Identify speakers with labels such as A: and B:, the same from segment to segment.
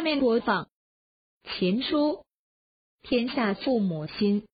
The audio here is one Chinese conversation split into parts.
A: 下面播放《情书》，天下父母心。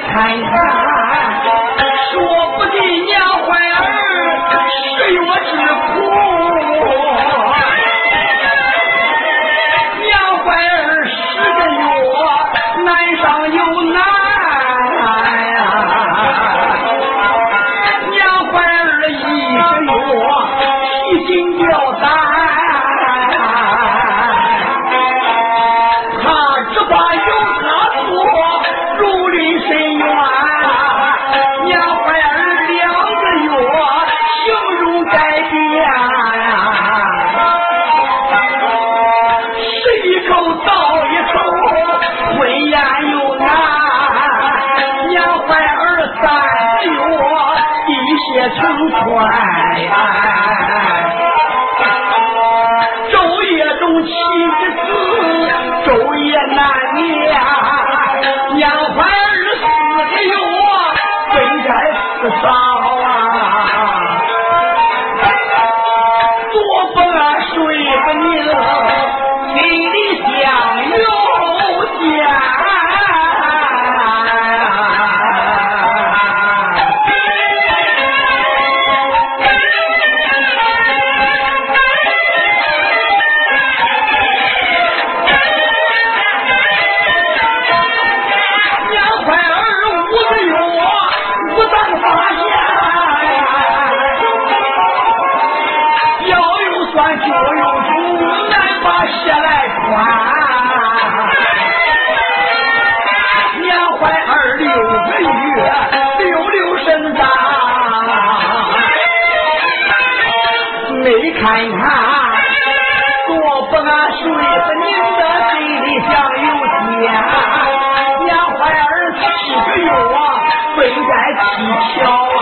A: 看看，说不定娘怀儿是我侄。成团。昼夜中起一次，昼夜难眠，娘怀儿死的哟，真该死上。鞋来穿。娘怀儿六个月，溜溜身长，没看他多不安睡，不宁的嘴里像有煎。娘怀儿七个月啊，本该七巧啊。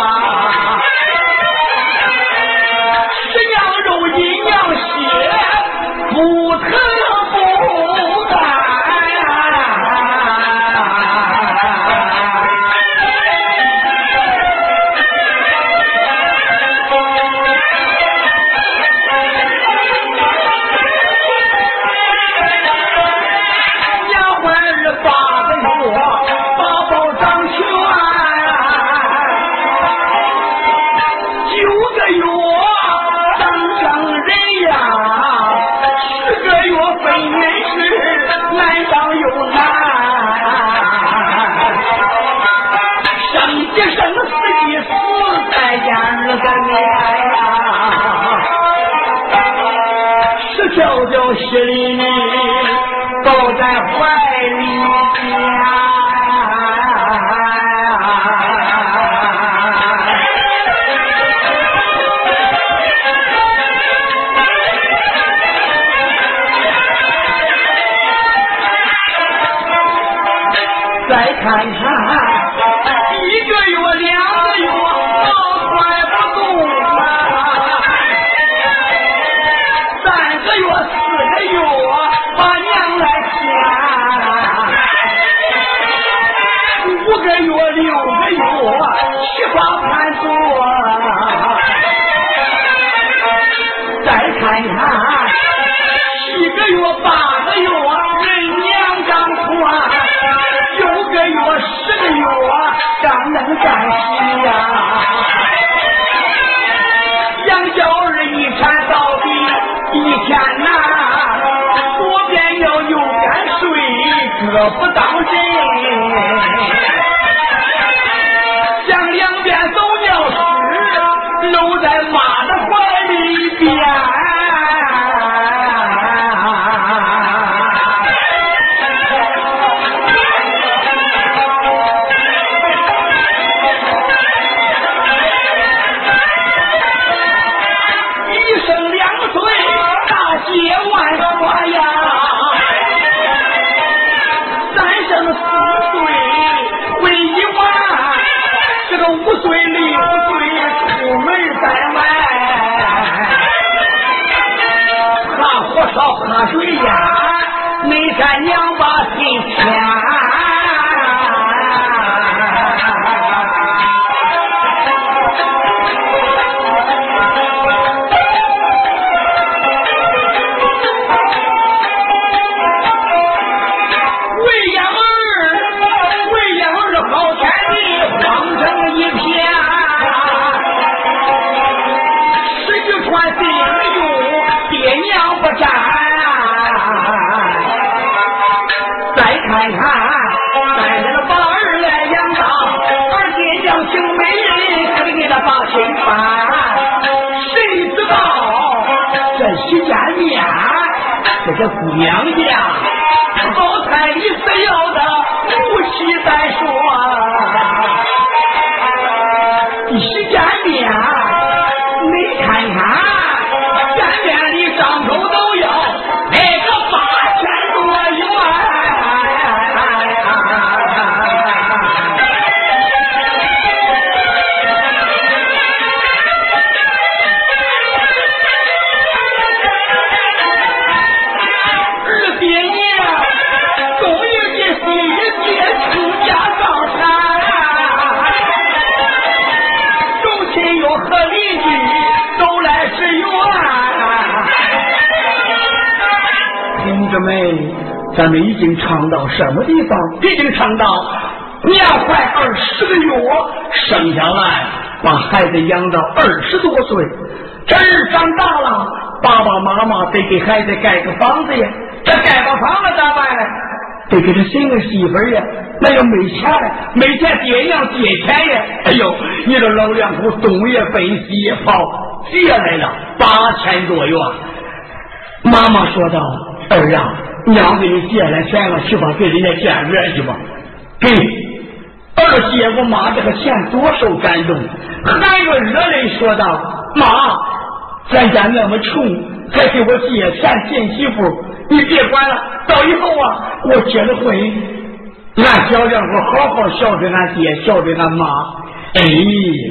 A: 十里抱在怀里边，再看看一个月两个月，都快不动了，三个月。哟，把娘来牵，五个月、六个月，七八盘多。再看看，七个月、八个月，人娘刚宽，九个月、十个月，刚能站起呀。我不当真，干娘把心牵。
B: 咱们已经唱到什么地方？
A: 已经唱到年怀二十个月，生下来把孩子养到二十多岁，这儿长大了，爸爸妈妈得给孩子盖个房子呀。这盖个房子咋办呢？得给他寻个媳妇儿呀。那要没钱了，没钱爹娘借钱呀。哎呦，你这老两口东也奔西也跑，借来了八千多元。妈妈说道：“儿啊。”娘给你借来钱了，去吧，给人家见面去吧。给儿接过妈这个钱，多受感动，含着热泪说道：“妈，咱家那么穷，还给我借钱进媳妇，你别管了。到以后啊，我结了婚，俺小两口好好孝顺俺爹，孝顺俺妈。哎，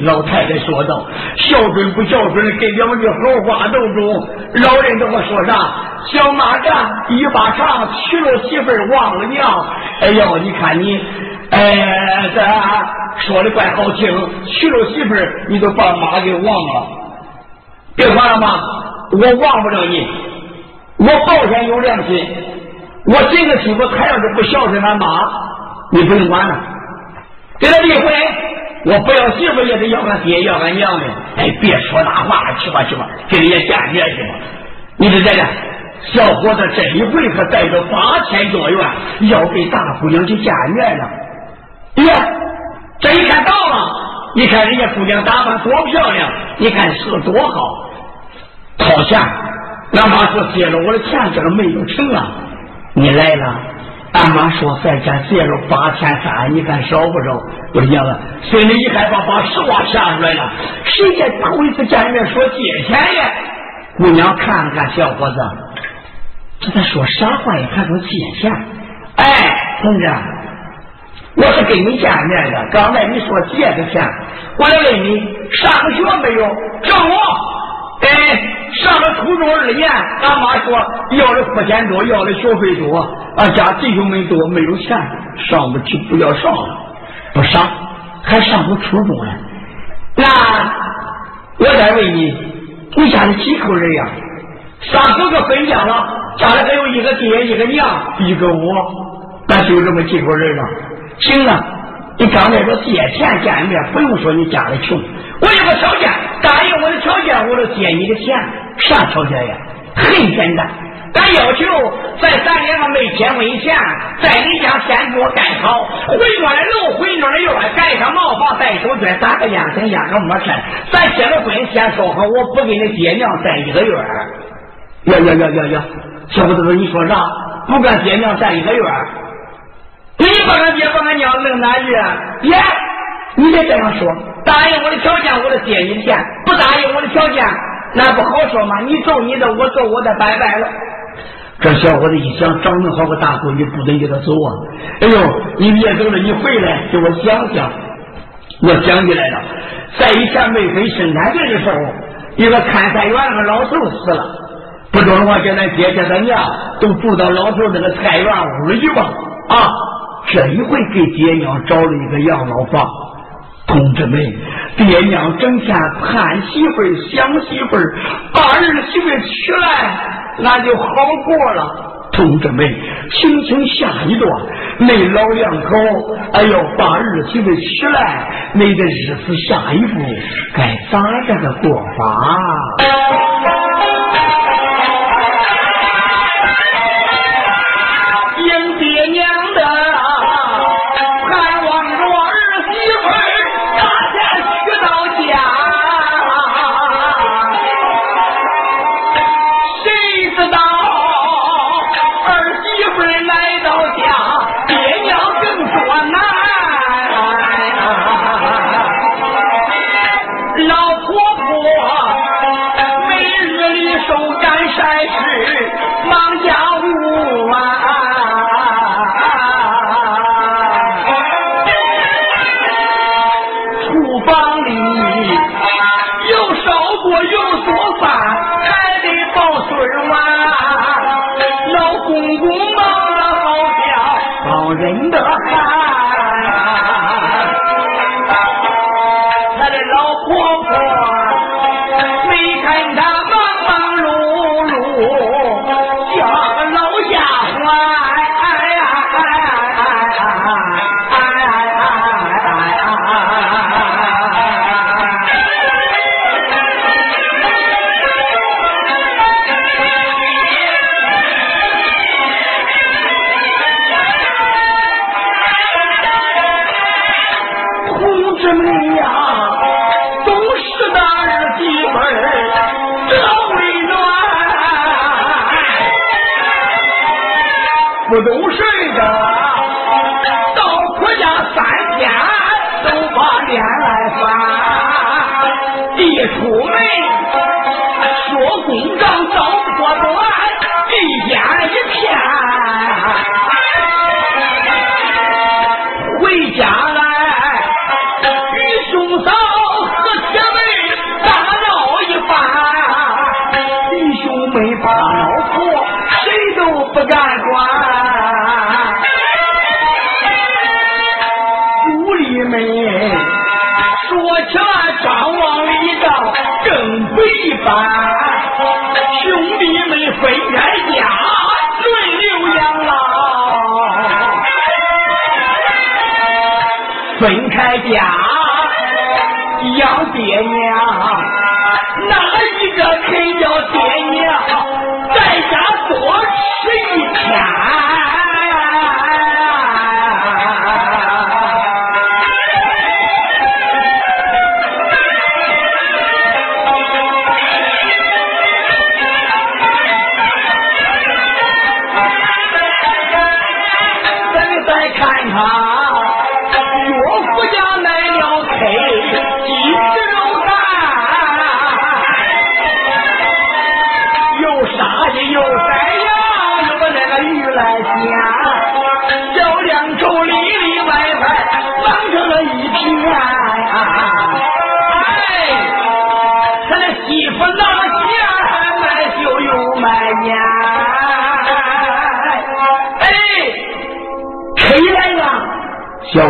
A: 老太太说道：“孝顺不孝顺给，两句好话都中。老人跟我说啥？小蚂蚱一把长，娶了媳妇忘了娘。哎呦，你看你，哎，这说的怪好听。娶了媳妇你都把妈给忘了。别管了妈，我忘不了你。我保险有良心。我这个媳妇，她要是不孝顺俺妈，你不用管了，给他离婚。”我不要媳妇也得要俺爹要俺娘的，哎，别说大话了，去吧去吧，跟人家见面去吧。你这这这，小伙子这一回可带着八千多元，要跟大姑娘去见面了。爹，这一天到了，你看人家姑娘打扮多漂亮，你看是多好。掏钱，俺妈说借了我的钱，这个没有成啊。你来了。俺妈说在家借了八千三，你看少不少？我的娘啊，心里一害怕，把实话吓出来了。谁家头一次见面说借钱呀？姑娘看了看小伙子，这在说啥话呀？还说借钱？哎，同志，我是跟你见面的。刚才你说借的钱，我来问你，上学没有？上我。哎，上了初中二年，俺妈说要的付钱多，要的学费多，俺家弟兄们多，没有钱上不去，不要上了，不上还上不初中了。那我再问你，你家里几口人呀？三哥哥分家了，家里还有一个爹，一个娘，一个我，那就这么几口人了。行了，你刚才说借钱见面，不用说你家里穷。我有个条件，答应我的条件，我就借你的钱。啥条件呀？很简单，俺要求在咱两个没结婚前，在你家先给我盖好回转的楼，回转的院，盖上茅房，带手绢，打个烟尘，压个没事。咱结了婚，先说好，我不跟你爹娘在一个院呀呀呀呀呀！小伙子，你说啥？不跟爹娘在一个院你把俺爹把俺娘扔哪去？爹！你别这样说，答应我的条件，我就借你钱；不答应我的条件，那不好说嘛。你走你的，我走我的，拜拜了。这小伙子一想，长那么好个大闺女，不能给他走啊！哎呦，你别走了，你回来给我想想。我想起来了，在以前没分生产队的时候，一个看菜园那个老头死了，不中的话，叫咱爹叫咱娘都住到老头那个菜园屋里去吧。啊，这一回给爹娘找了一个养老房。同志们，爹娘整天盼媳妇儿、想媳妇儿，把儿媳妇娶来，俺就好过了。同志们，听听下一段，那老两口，哎呦，把儿媳妇娶来，那个日子下一步该咋着个过法？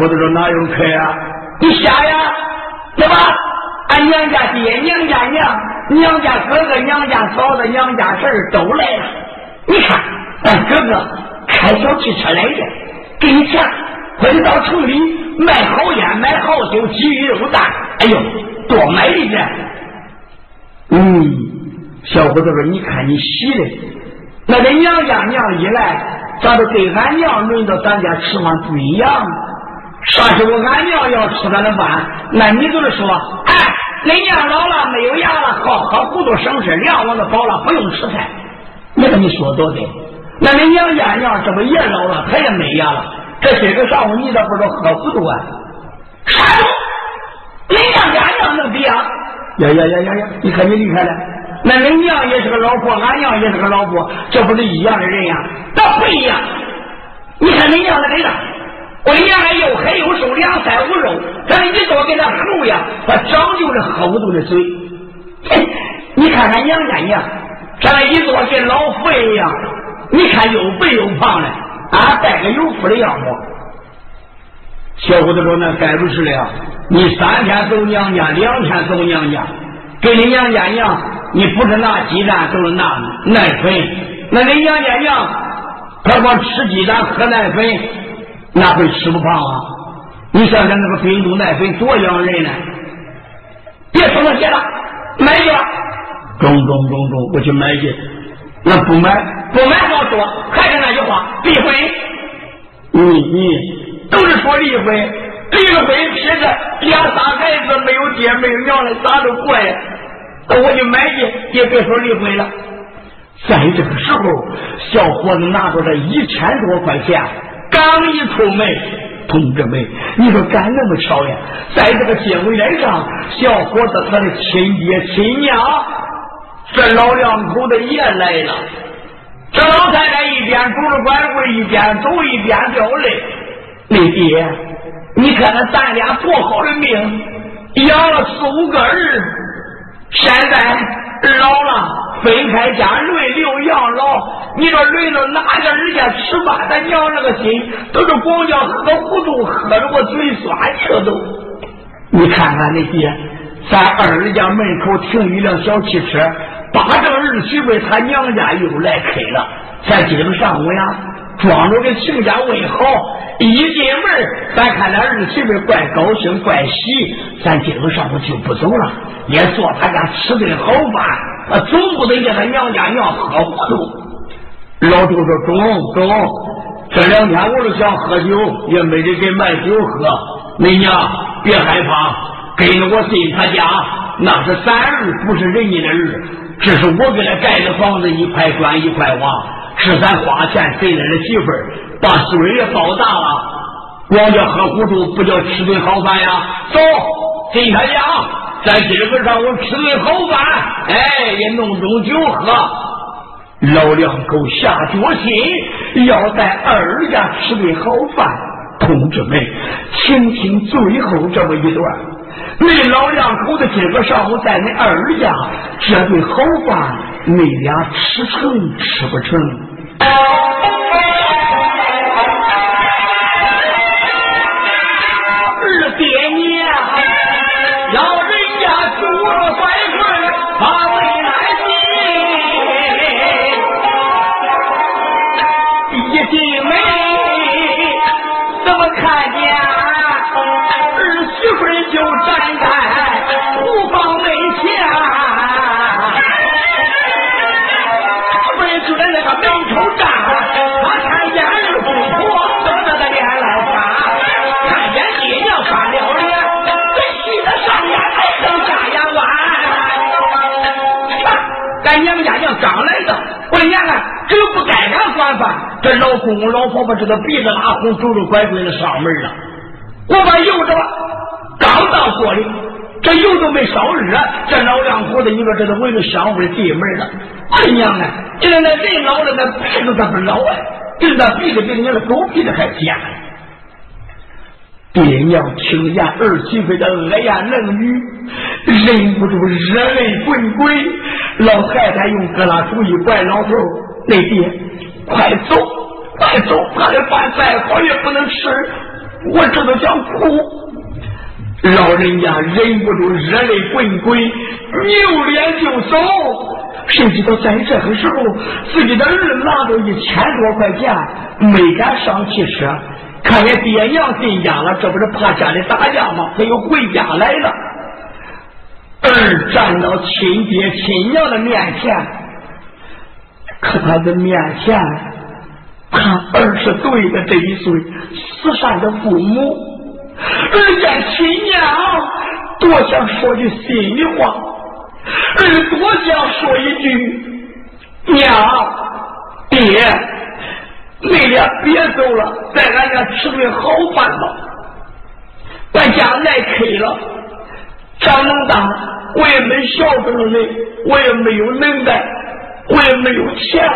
A: 我说：“哪有客呀？
C: 你瞎呀，对吧？俺娘家爹、娘家娘、娘家哥哥、娘家嫂子、娘家婶儿都来了。你看，俺哥哥开小汽车来的，给你钱，或者到城里卖好烟、买好酒、鸡鱼肉蛋。哎呦，多买一点。
A: 嗯，小伙子说：你看你喜的，
C: 那个娘家娘一来，咋都跟俺娘轮到咱家吃饭不一样？”啥时候俺娘要吃咱的饭，那你就是说，哎，恁娘老了没有牙了，好喝糊涂省事，粮我都饱了，不用吃菜。你看你说多对。那恁娘家娘这不也老了，她也没牙了，这今个上午你咋不知道喝糊涂啊？啥？恁娘家娘能比啊？
A: 呀呀呀呀呀！你看你厉害了。
C: 那恁娘也是个老婆，俺娘也是个老婆，这不是一样的人呀？那不一样。你看恁娘那个样。我的娘又黑又瘦，两腮无肉，咱一多跟那猴呀，他长就是喝不动的嘴。你看看娘家娘，咱一多跟老妇一样，你看又肥又胖的，啊，带个有福的样子。
A: 小伙子说：“那该不是了，你三天走娘家，两天走娘家，给你娘家娘，你不是拿鸡蛋，就是拿奶粉。那你娘家娘，他光吃鸡蛋，喝奶粉。”那会吃不胖啊？你想想那个冰冻奶粉多养人呢！
C: 别说那些了，买去吧。
A: 中中中中，我去买去。那不买，
C: 不买好说，还是那句话，离婚。
A: 你你
C: 都是说离婚，离了婚，撇着两仨孩子没有爹没有娘的，咋都过呀？那我就买去，也别说离婚了。
A: 在这个时候，小伙子拿着这一千多块钱。刚一出门，同志们，你说干那么巧呀？在这个结婚宴上，小伙子他的亲爹亲娘，这老两口子也来了。
C: 这老太太一边拄着拐棍，一边走一边掉泪。
A: 你爹，你看看咱俩多好的命，养了四五个儿，现在老了。分开家，轮流养老。你说轮到哪个人家吃饭，咱娘那个心都是光叫喝糊涂，喝的我嘴酸去了都。你看看那爹，咱二人家门口停一辆小汽车，八正儿媳妇他娘家又来开了。咱今个上午呀，装着给亲家问好，一进门，咱看那儿媳妇怪高兴怪喜，咱今个上午就不走了，也坐他家吃顿好饭。啊，总不得叫他娘家娘喝糊涂。老周说：“中中，这两天我都想喝酒，也没人给买酒喝。你娘别害怕，跟着我进他家，那是咱儿，不是人家的儿。这是我给他盖的房子，一块砖一块瓦，是咱花钱谁来的媳妇儿，把孙儿也抱大了。光叫喝糊涂，不叫吃顿好饭呀？走进他家。”咱今儿个上，我吃顿好饭，哎，也弄种酒喝。老两口下决心要在二家吃顿好饭。同志们，请听最后这么一段：你老两口子今个上午在你二家这顿好饭，你俩吃成吃不成？进门，怎么看见儿媳妇就站在厨房门前？媳妇就在那个门口站，他看见
C: 二姑婆，瞪着那脸来看，看见爹娘翻了脸，这气
A: 得上眼还剩下眼弯。看，咱娘家娘刚来到。我的娘啊，这又不该干管饭，这老公公老婆婆这个鼻子拉红，拄着拐拐的上门了。我把油这刚到锅里，这油都没烧热，这老两口子你说这都闻着香味进门了。我的娘啊，这那人老了，那鼻子咋不老啊？这那鼻子比你那狗鼻子还尖。爹娘听见儿媳妇的恶言冷语，忍不住热泪滚滚。老太太用胳拉主意怪老头：“那爹，快走，快走，他的饭再好也不能吃，我这都想哭。”老人家忍不住热泪滚滚，扭脸就走。谁知道在这个时候，自己的儿拿着一千多块钱，没敢上汽车。看见爹娘进家了，这不是怕家里打架吗？他又回家来了。儿站到亲爹亲娘的面前，可他的面前，看儿是对的这一岁慈善的父母，儿见亲娘，多想说句心里话，儿多想说一句，娘，爹。你俩别走了，在俺家吃顿好饭吧。把家来客了，长那么大，我也没孝顺你，我也没有能耐，我也没有钱，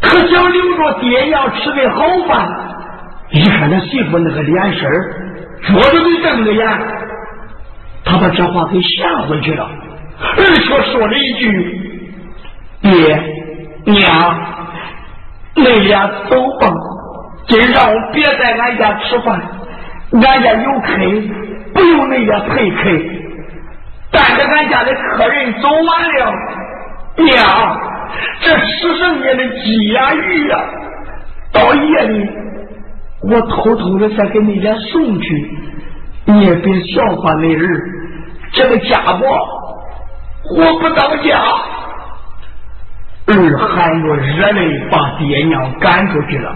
A: 可想留着爹娘吃的好饭。一看他媳妇那个脸色儿，着都没瞪着眼，他把这话给吓回去了，而且说了一句：“爹娘。”你俩走吧，今儿让我别在俺家吃饭，俺家有客，不用你俩陪客。带着俺家的客人走完了，娘，这吃剩下的鸡呀鱼呀，到夜里我偷偷的再给你家送去，你也别笑话那儿，这个家伙我不当家。儿含着热泪把爹娘赶出去了，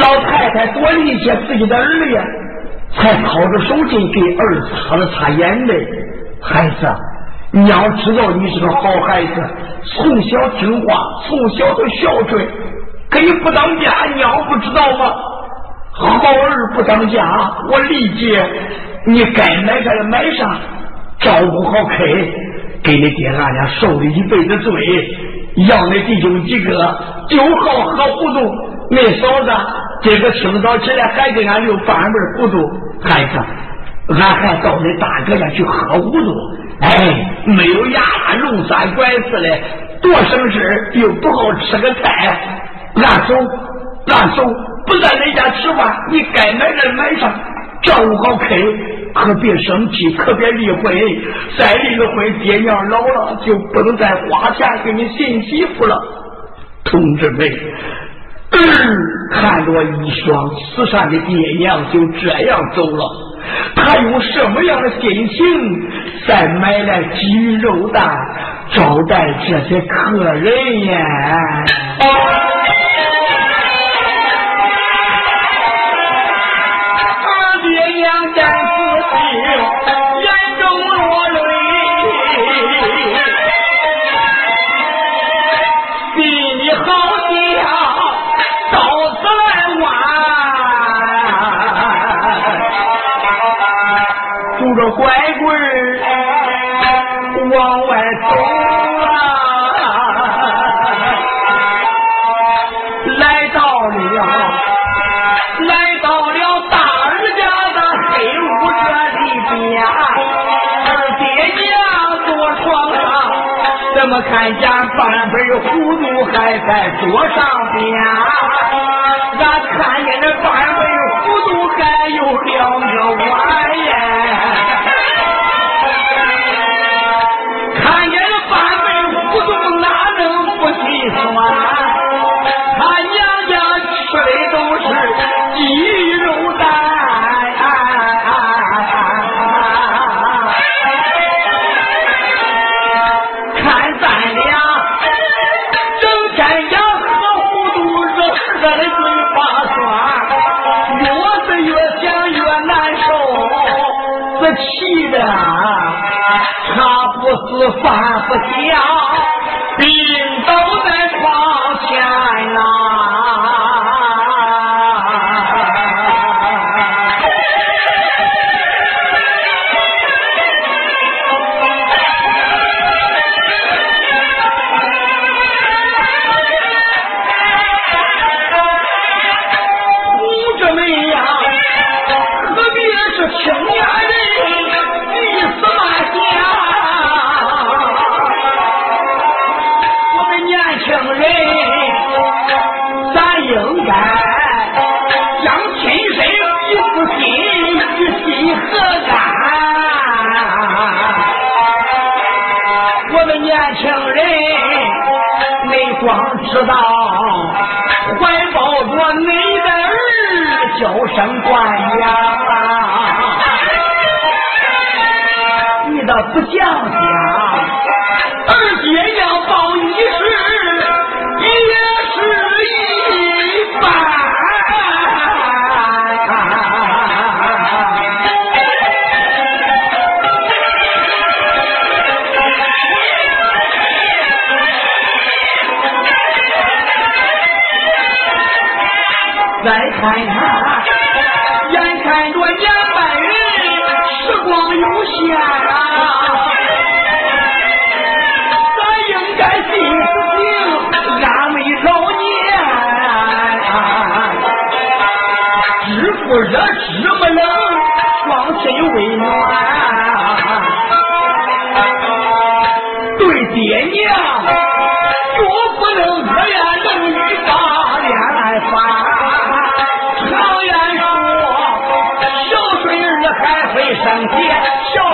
A: 老太太多理解自己的儿呀，才掏着手巾给儿子擦了擦眼泪。孩子，娘知道你是个好孩子，从小听话，从小都孝顺，可你不当家，娘不知道吗？好儿不当家，我理解。你该买啥买啥，照顾好 K，，给你爹俺俩受了一辈子罪。要那弟兄几个就好喝糊涂，那嫂子今个清早起来还给俺留半杯糊涂，孩子，俺还到你大哥家去喝糊涂，哎，没有牙龙三拐四的，多省事又不好吃个菜，俺走，俺走，不在恁家吃饭，你该买的买上，照顾好客。可别生气，可别离婚。再离了婚，爹娘老了就不能再花钱给你寻媳妇了。同志们，嗯 看着一双慈善的爹娘就这样走了，他用什么样的心情再买来鸡肉蛋招待这些客人呀？爹娘在拐棍哎往外走啊，来到了，来到了大儿家的黑屋这里边，二爹娘坐床上，怎么看见半杯糊涂还在桌上边？俺看见那半杯糊涂还有两个。我放不下儿，叫声官呀！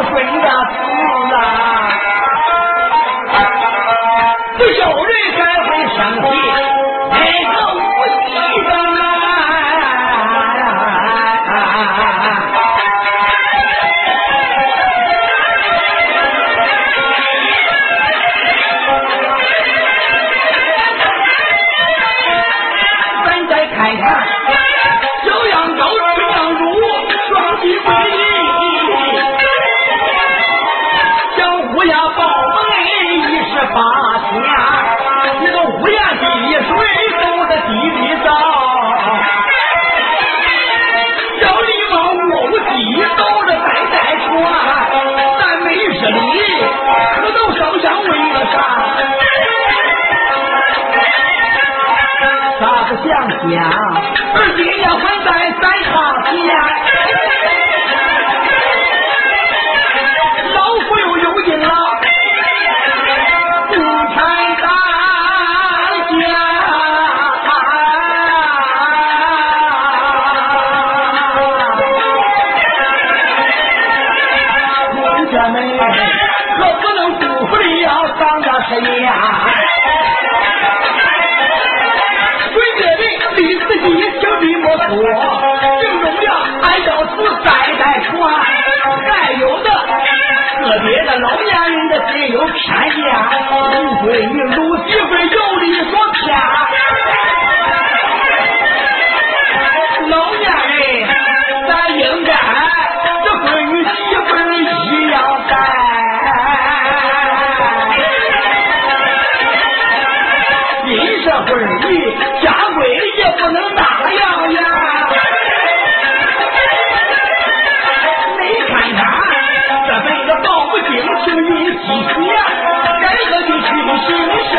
A: 水一样。啥？咋不想想，二爹要还在在场前。听你莫说，形容呀，俺要是代代传，还有的个别的老年人的心有偏见，无非你鲁媳妇有理说偏，老年人咱应该这闺女媳妇一样待。这会儿你家规不能打样呀！你看他这辈子报不清，请你细想，该个的去行孝，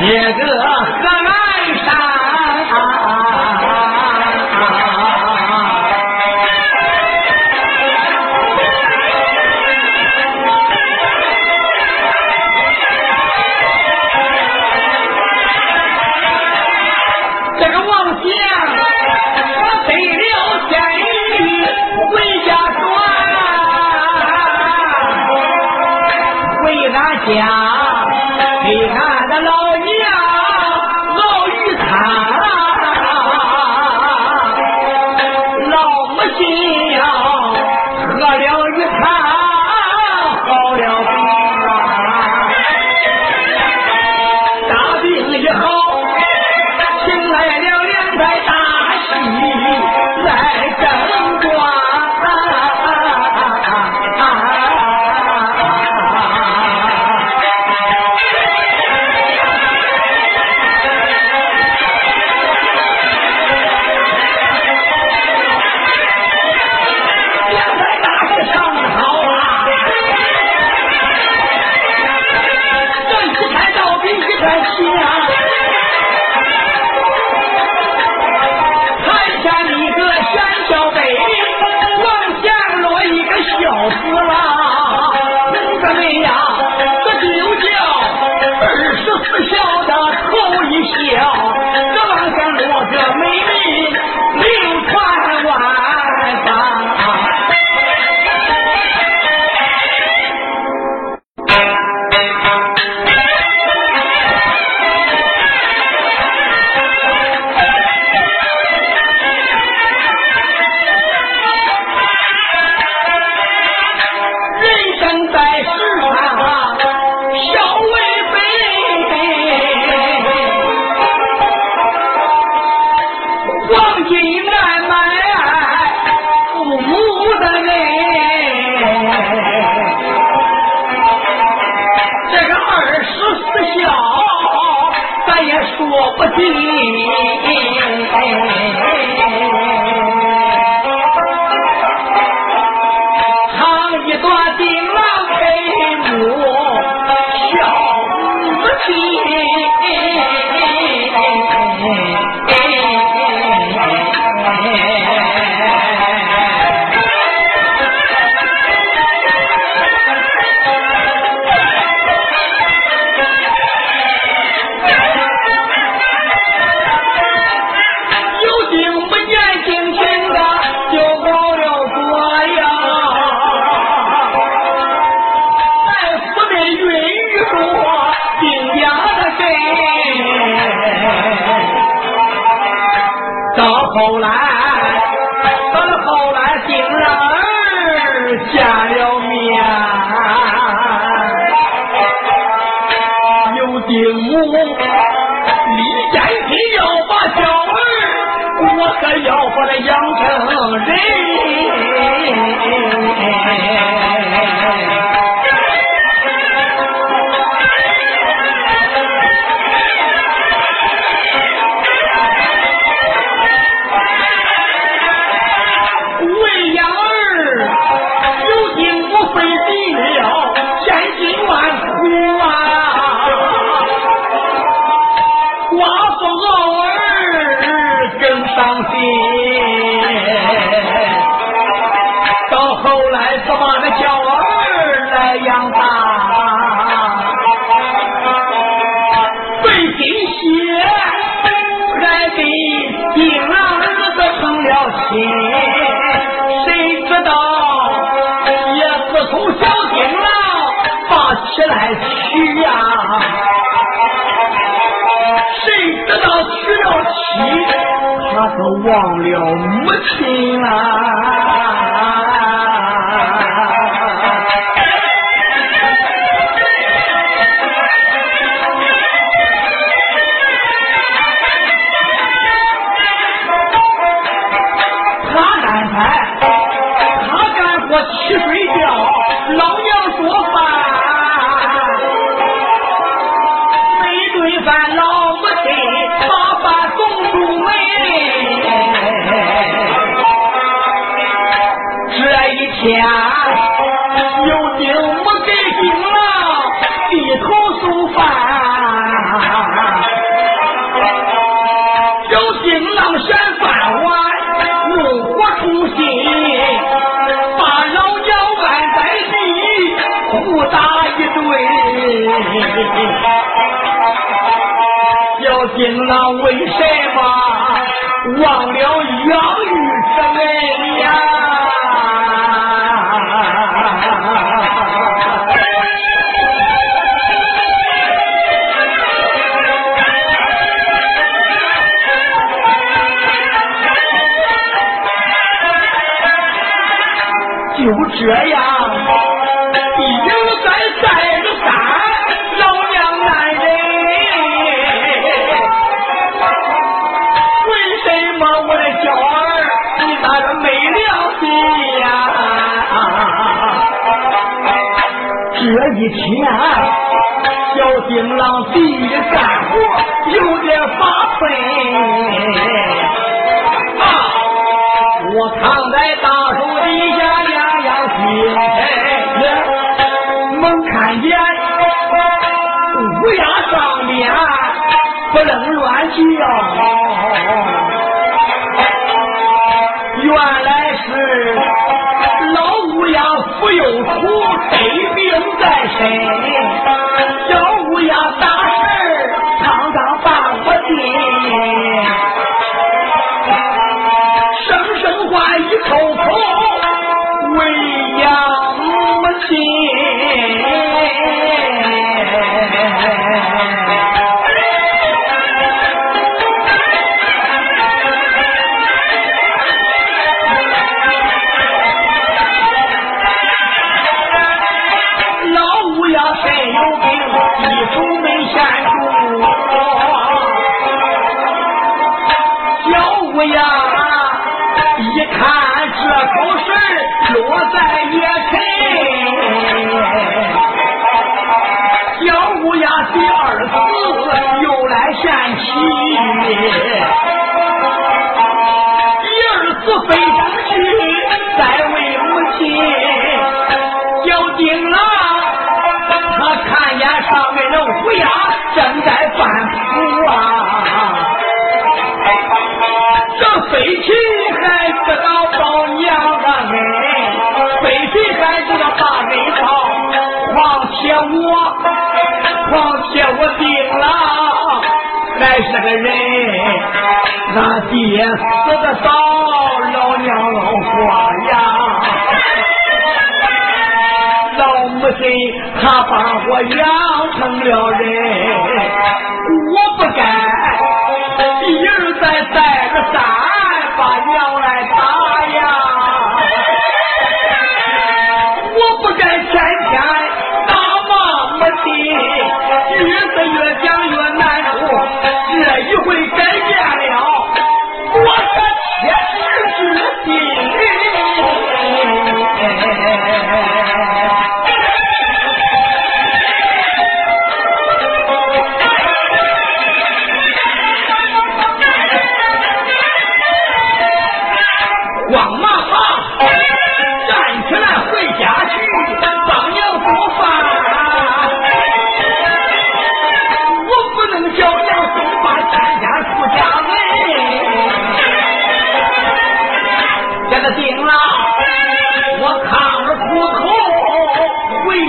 A: 也个河南山。谁来娶呀？谁知道娶了妻，他可忘了母亲啊。他奶奶，他干活去睡觉，老娘做饭。家有丁没给丁郎低头送饭，有丁郎嫌饭碗，怒火冲心，把老娘按在地，互打一顿。有丁郎为什么忘了养育之恩？一天，小丁郎地里干活有点发困啊！我躺在大树底下养养心，猛看见乌鸦上面不能乱叫，原来是有福得病在身，小乌鸦大。献妻，一二次飞上去，再为母亲。要丁郎，他看见上面的乌鸦正在翻扑啊，这飞起还知道报娘的恩，飞起还知道大人报，况且我，况且我丁郎。还是个人，俺。爹死的早，老娘老花呀，老母亲她把我养成了人，我不该一而再再而三把娘来打这一回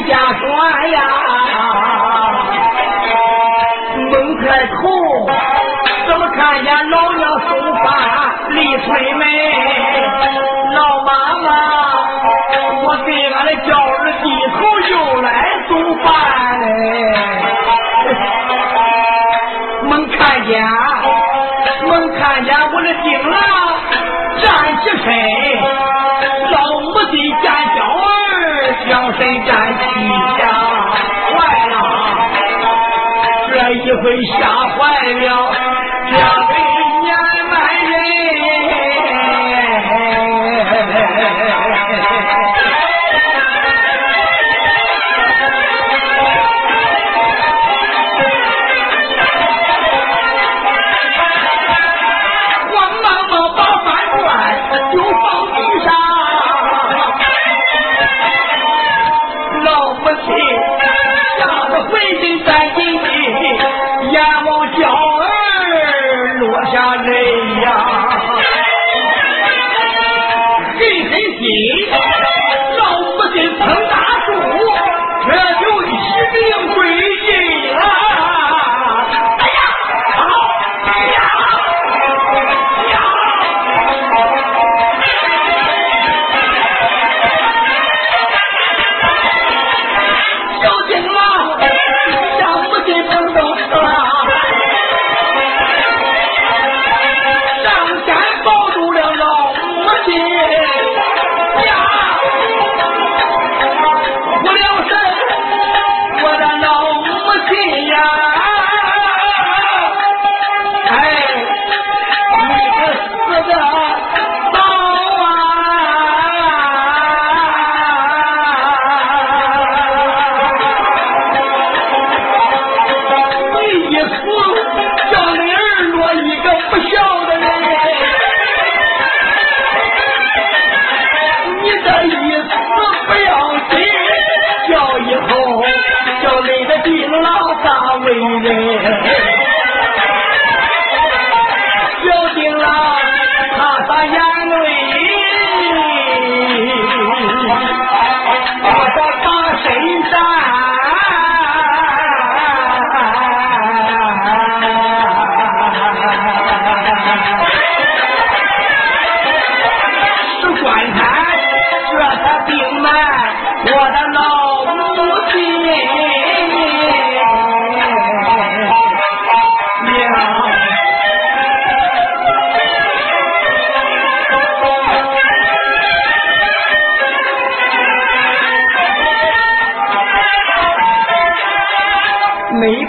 A: 家传呀，猛抬头，怎么看见老娘送饭离村门？老妈妈，我给俺的娇儿低头又来送饭嘞，猛看见，猛看见我的新郎站起身，老母亲站。身站起呀，坏了，这一回吓坏了，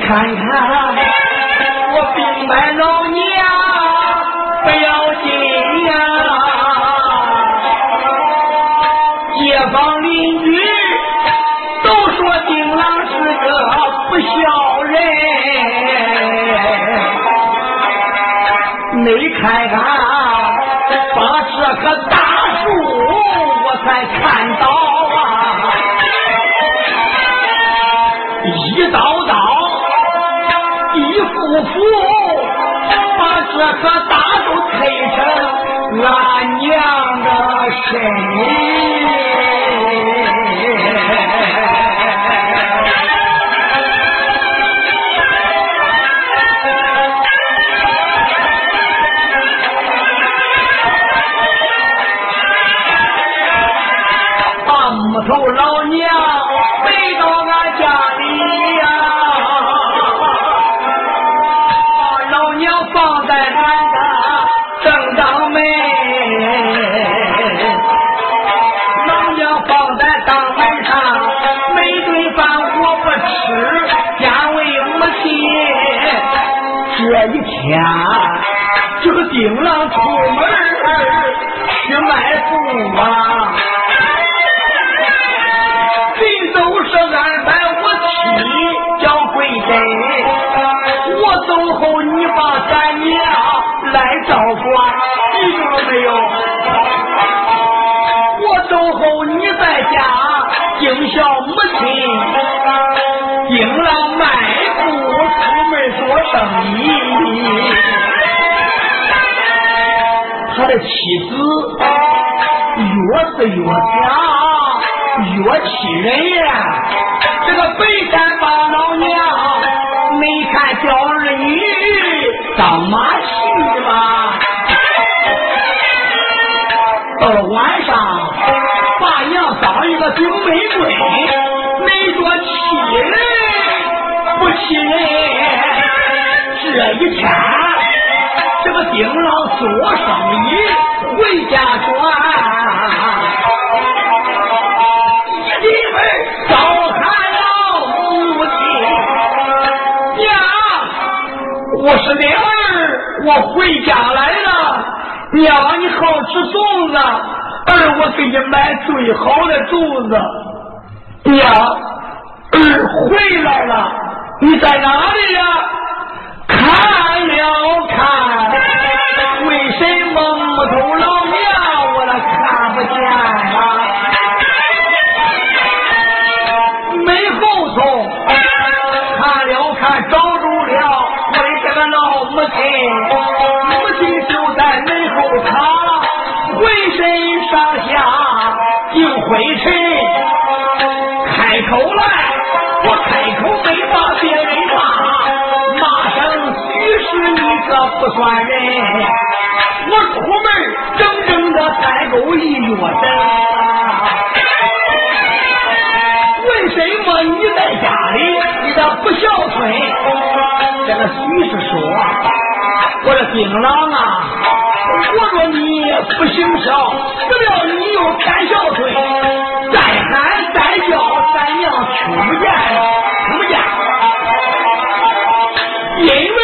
A: 看看我病败老娘不要紧呀，街坊邻居都说丁郎是个不孝人。你看看，把这棵不服，把这个大都推成俺娘的身。他的妻子越是越强，越气人呀！这个北山八老娘，没看叫儿女当马戏吗？到了晚上，把娘当一个顶玫瑰，没说气人不气人？这一天。这个丁郎做生意回家转，一进门招喊了母亲娘，我是灵儿，我回家来了。娘，你好吃粽子，儿我给你买最好的粽子。娘，儿回来了，你在哪里呀？看了看，头老娘我那看不见啊？没后头看了看，找住了我的这个老母亲，母亲就在门后卡，浑身上下净灰尘，开口来，我开口没把别人骂，骂声许是你这不算人，我出门整整的才够一月神啊！为什么你在家里你这不孝顺？这个许是说，我这丁郎啊，我说你不行孝，不料你又偏孝顺，再喊再叫，咱娘听不见，听不见，因为